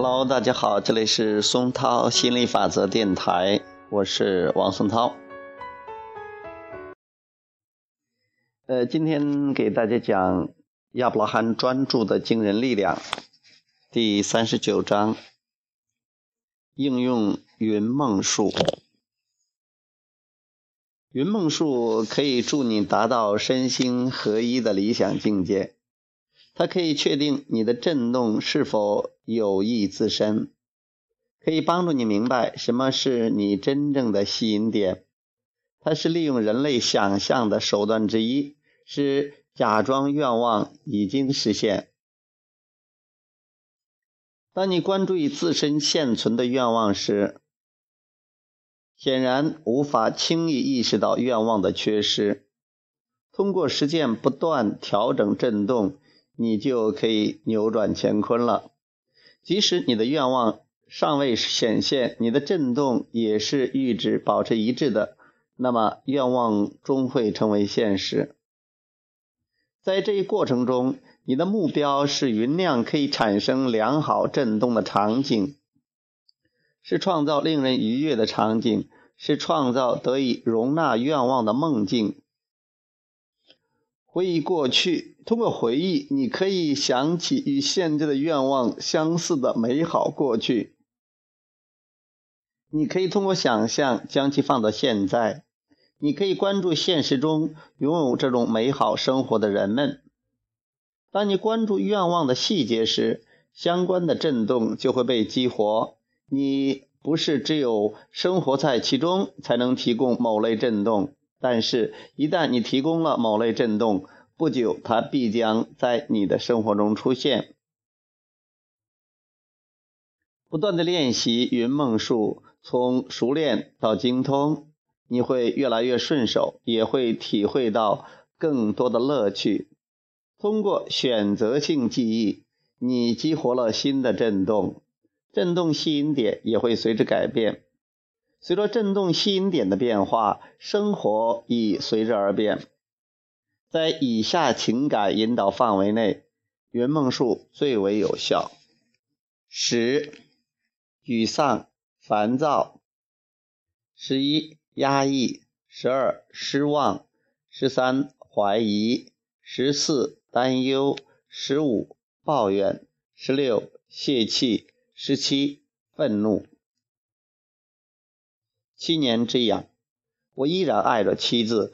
Hello，大家好，这里是松涛心理法则电台，我是王松涛。呃，今天给大家讲亚伯拉罕专注的惊人力量，第三十九章，应用云梦术。云梦术可以助你达到身心合一的理想境界。它可以确定你的振动是否有益自身，可以帮助你明白什么是你真正的吸引点。它是利用人类想象的手段之一，是假装愿望已经实现。当你关注于自身现存的愿望时，显然无法轻易意识到愿望的缺失。通过实践，不断调整振动。你就可以扭转乾坤了。即使你的愿望尚未显现，你的振动也是与之保持一致的，那么愿望终会成为现实。在这一过程中，你的目标是酝酿可以产生良好振动的场景，是创造令人愉悦的场景，是创造得以容纳愿望的梦境。回忆过去，通过回忆，你可以想起与现在的愿望相似的美好过去。你可以通过想象将其放到现在。你可以关注现实中拥有这种美好生活的人们。当你关注愿望的细节时，相关的震动就会被激活。你不是只有生活在其中才能提供某类震动。但是，一旦你提供了某类振动，不久它必将在你的生活中出现。不断的练习云梦术，从熟练到精通，你会越来越顺手，也会体会到更多的乐趣。通过选择性记忆，你激活了新的振动，振动吸引点也会随之改变。随着振动吸引点的变化，生活亦随之而变。在以下情感引导范围内，圆梦术最为有效：十、沮丧、烦躁；十一、压抑；十二、失望；十三、怀疑；十四、担忧；十五、抱怨；十六、泄气；十七、愤怒。七年之痒，我依然爱着妻子，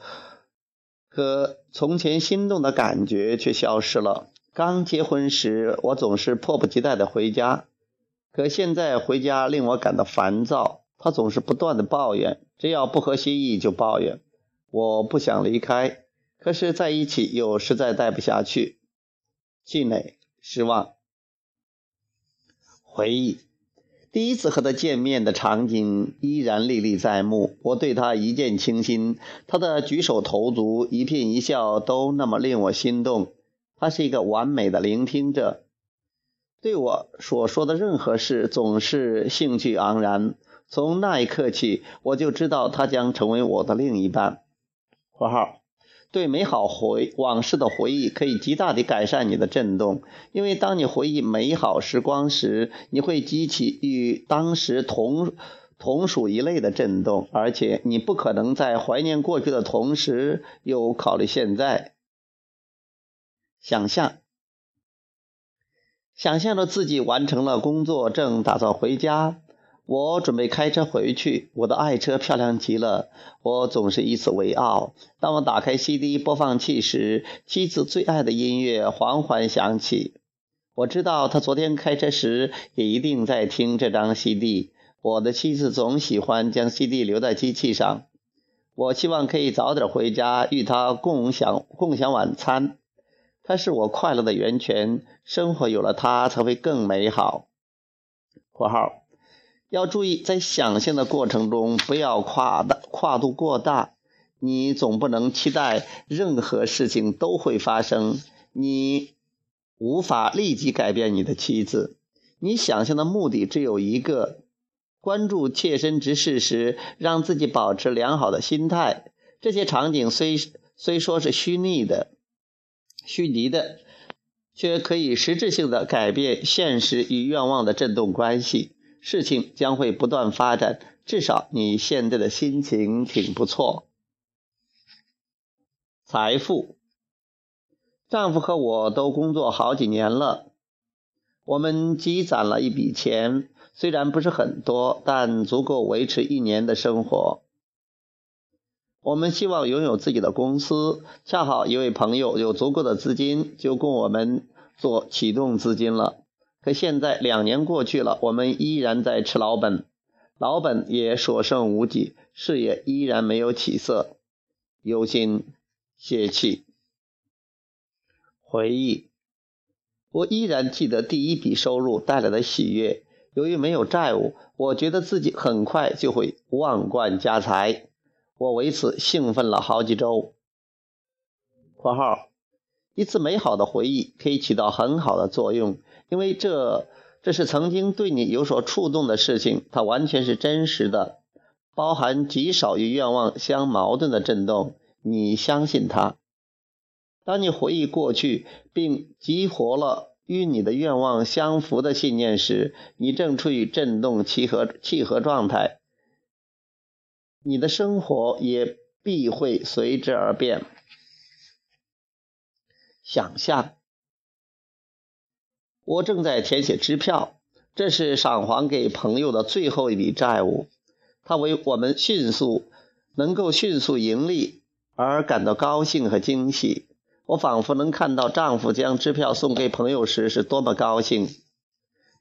可从前心动的感觉却消失了。刚结婚时，我总是迫不及待的回家，可现在回家令我感到烦躁。他总是不断的抱怨，只要不合心意就抱怨。我不想离开，可是在一起又实在待不下去，气馁、失望、回忆。第一次和他见面的场景依然历历在目，我对他一见倾心，他的举手投足、一颦一笑都那么令我心动。他是一个完美的聆听者，对我所说的任何事总是兴趣盎然。从那一刻起，我就知道他将成为我的另一半。（括号）对美好回往事的回忆可以极大地改善你的振动，因为当你回忆美好时光时，你会激起与当时同同属一类的振动，而且你不可能在怀念过去的同时又考虑现在。想象，想象着自己完成了工作，正打算回家。我准备开车回去，我的爱车漂亮极了，我总是以此为傲。当我打开 CD 播放器时，妻子最爱的音乐缓缓响起。我知道她昨天开车时也一定在听这张 CD。我的妻子总喜欢将 CD 留在机器上。我希望可以早点回家与她共享共享晚餐。她是我快乐的源泉，生活有了她才会更美好。（括号）要注意，在想象的过程中不要跨大跨度过大。你总不能期待任何事情都会发生。你无法立即改变你的妻子。你想象的目的只有一个：关注切身之事时，让自己保持良好的心态。这些场景虽虽说是虚拟的、虚拟的，却可以实质性的改变现实与愿望的振动关系，事情将会不断发展。至少你现在的心情挺不错。财富，丈夫和我都工作好几年了，我们积攒了一笔钱，虽然不是很多，但足够维持一年的生活。我们希望拥有自己的公司，恰好一位朋友有足够的资金，就供我们做启动资金了。可现在两年过去了，我们依然在吃老本。老本也所剩无几，事业依然没有起色，忧心泄气。回忆，我依然记得第一笔收入带来的喜悦。由于没有债务，我觉得自己很快就会万贯家财。我为此兴奋了好几周。（括号）一次美好的回忆可以起到很好的作用，因为这。这是曾经对你有所触动的事情，它完全是真实的，包含极少与愿望相矛盾的震动。你相信它。当你回忆过去，并激活了与你的愿望相符的信念时，你正处于振动契合契合状态，你的生活也必会随之而变。想象。我正在填写支票，这是偿还给朋友的最后一笔债务。他为我们迅速能够迅速盈利而感到高兴和惊喜。我仿佛能看到丈夫将支票送给朋友时是多么高兴。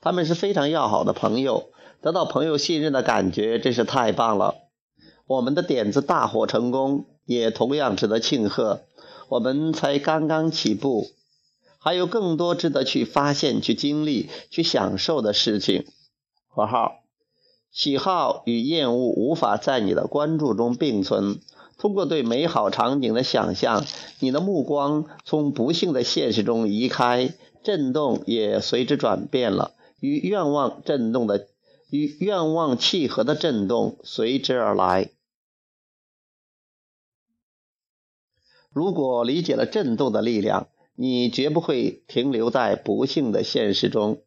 他们是非常要好的朋友，得到朋友信任的感觉真是太棒了。我们的点子大获成功，也同样值得庆贺。我们才刚刚起步。还有更多值得去发现、去经历、去享受的事情。（括号）喜好与厌恶无法在你的关注中并存。通过对美好场景的想象，你的目光从不幸的现实中移开，震动也随之转变了。与愿望震动的、与愿望契合的震动随之而来。如果理解了震动的力量。你绝不会停留在不幸的现实中，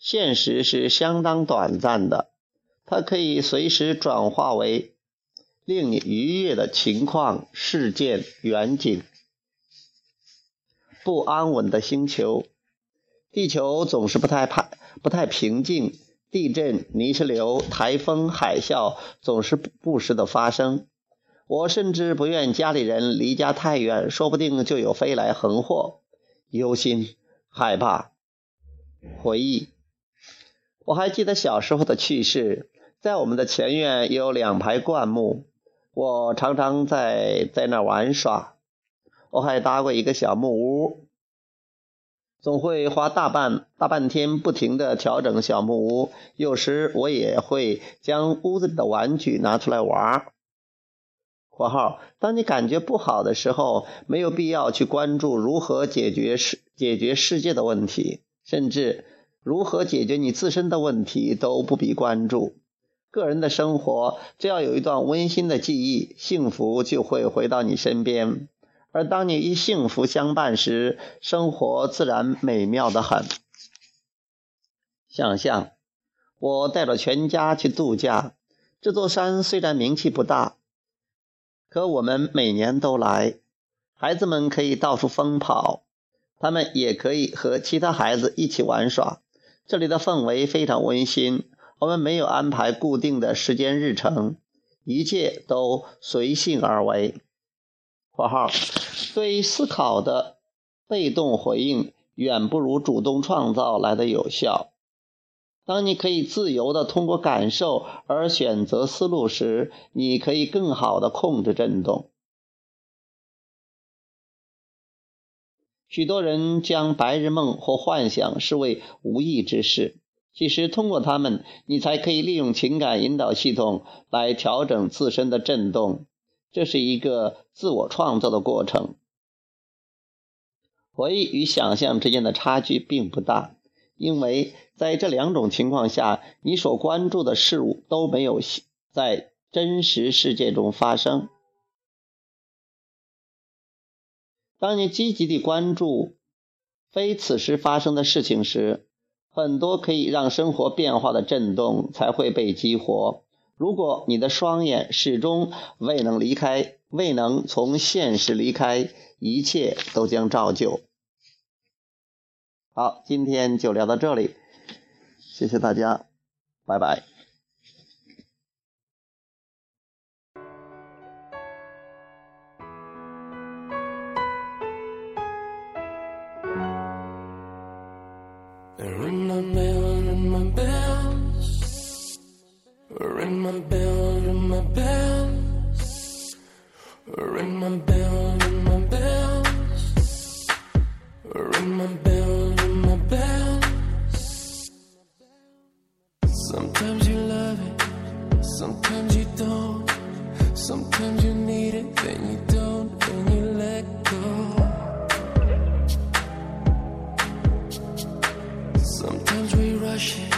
现实是相当短暂的，它可以随时转化为令你愉悦的情况、事件、远景。不安稳的星球，地球总是不太派不太平静，地震、泥石流、台风、海啸总是不时的发生。我甚至不愿家里人离家太远，说不定就有飞来横祸。忧心、害怕、回忆。我还记得小时候的趣事，在我们的前院有两排灌木，我常常在在那玩耍。我还搭过一个小木屋，总会花大半大半天不停地调整小木屋。有时我也会将屋子里的玩具拿出来玩。括号，当你感觉不好的时候，没有必要去关注如何解决世解决世界的问题，甚至如何解决你自身的问题都不必关注。个人的生活只要有一段温馨的记忆，幸福就会回到你身边。而当你与幸福相伴时，生活自然美妙的很。想象，我带着全家去度假，这座山虽然名气不大。可我们每年都来，孩子们可以到处疯跑，他们也可以和其他孩子一起玩耍。这里的氛围非常温馨。我们没有安排固定的时间日程，一切都随性而为。（括号）对思考的被动回应远不如主动创造来的有效。当你可以自由地通过感受而选择思路时，你可以更好地控制振动。许多人将白日梦或幻想视为无益之事，其实通过它们，你才可以利用情感引导系统来调整自身的振动。这是一个自我创造的过程。回忆与想象之间的差距并不大。因为在这两种情况下，你所关注的事物都没有在真实世界中发生。当你积极地关注非此时发生的事情时，很多可以让生活变化的震动才会被激活。如果你的双眼始终未能离开，未能从现实离开，一切都将照旧。好，今天就聊到这里，谢谢大家，拜拜。passion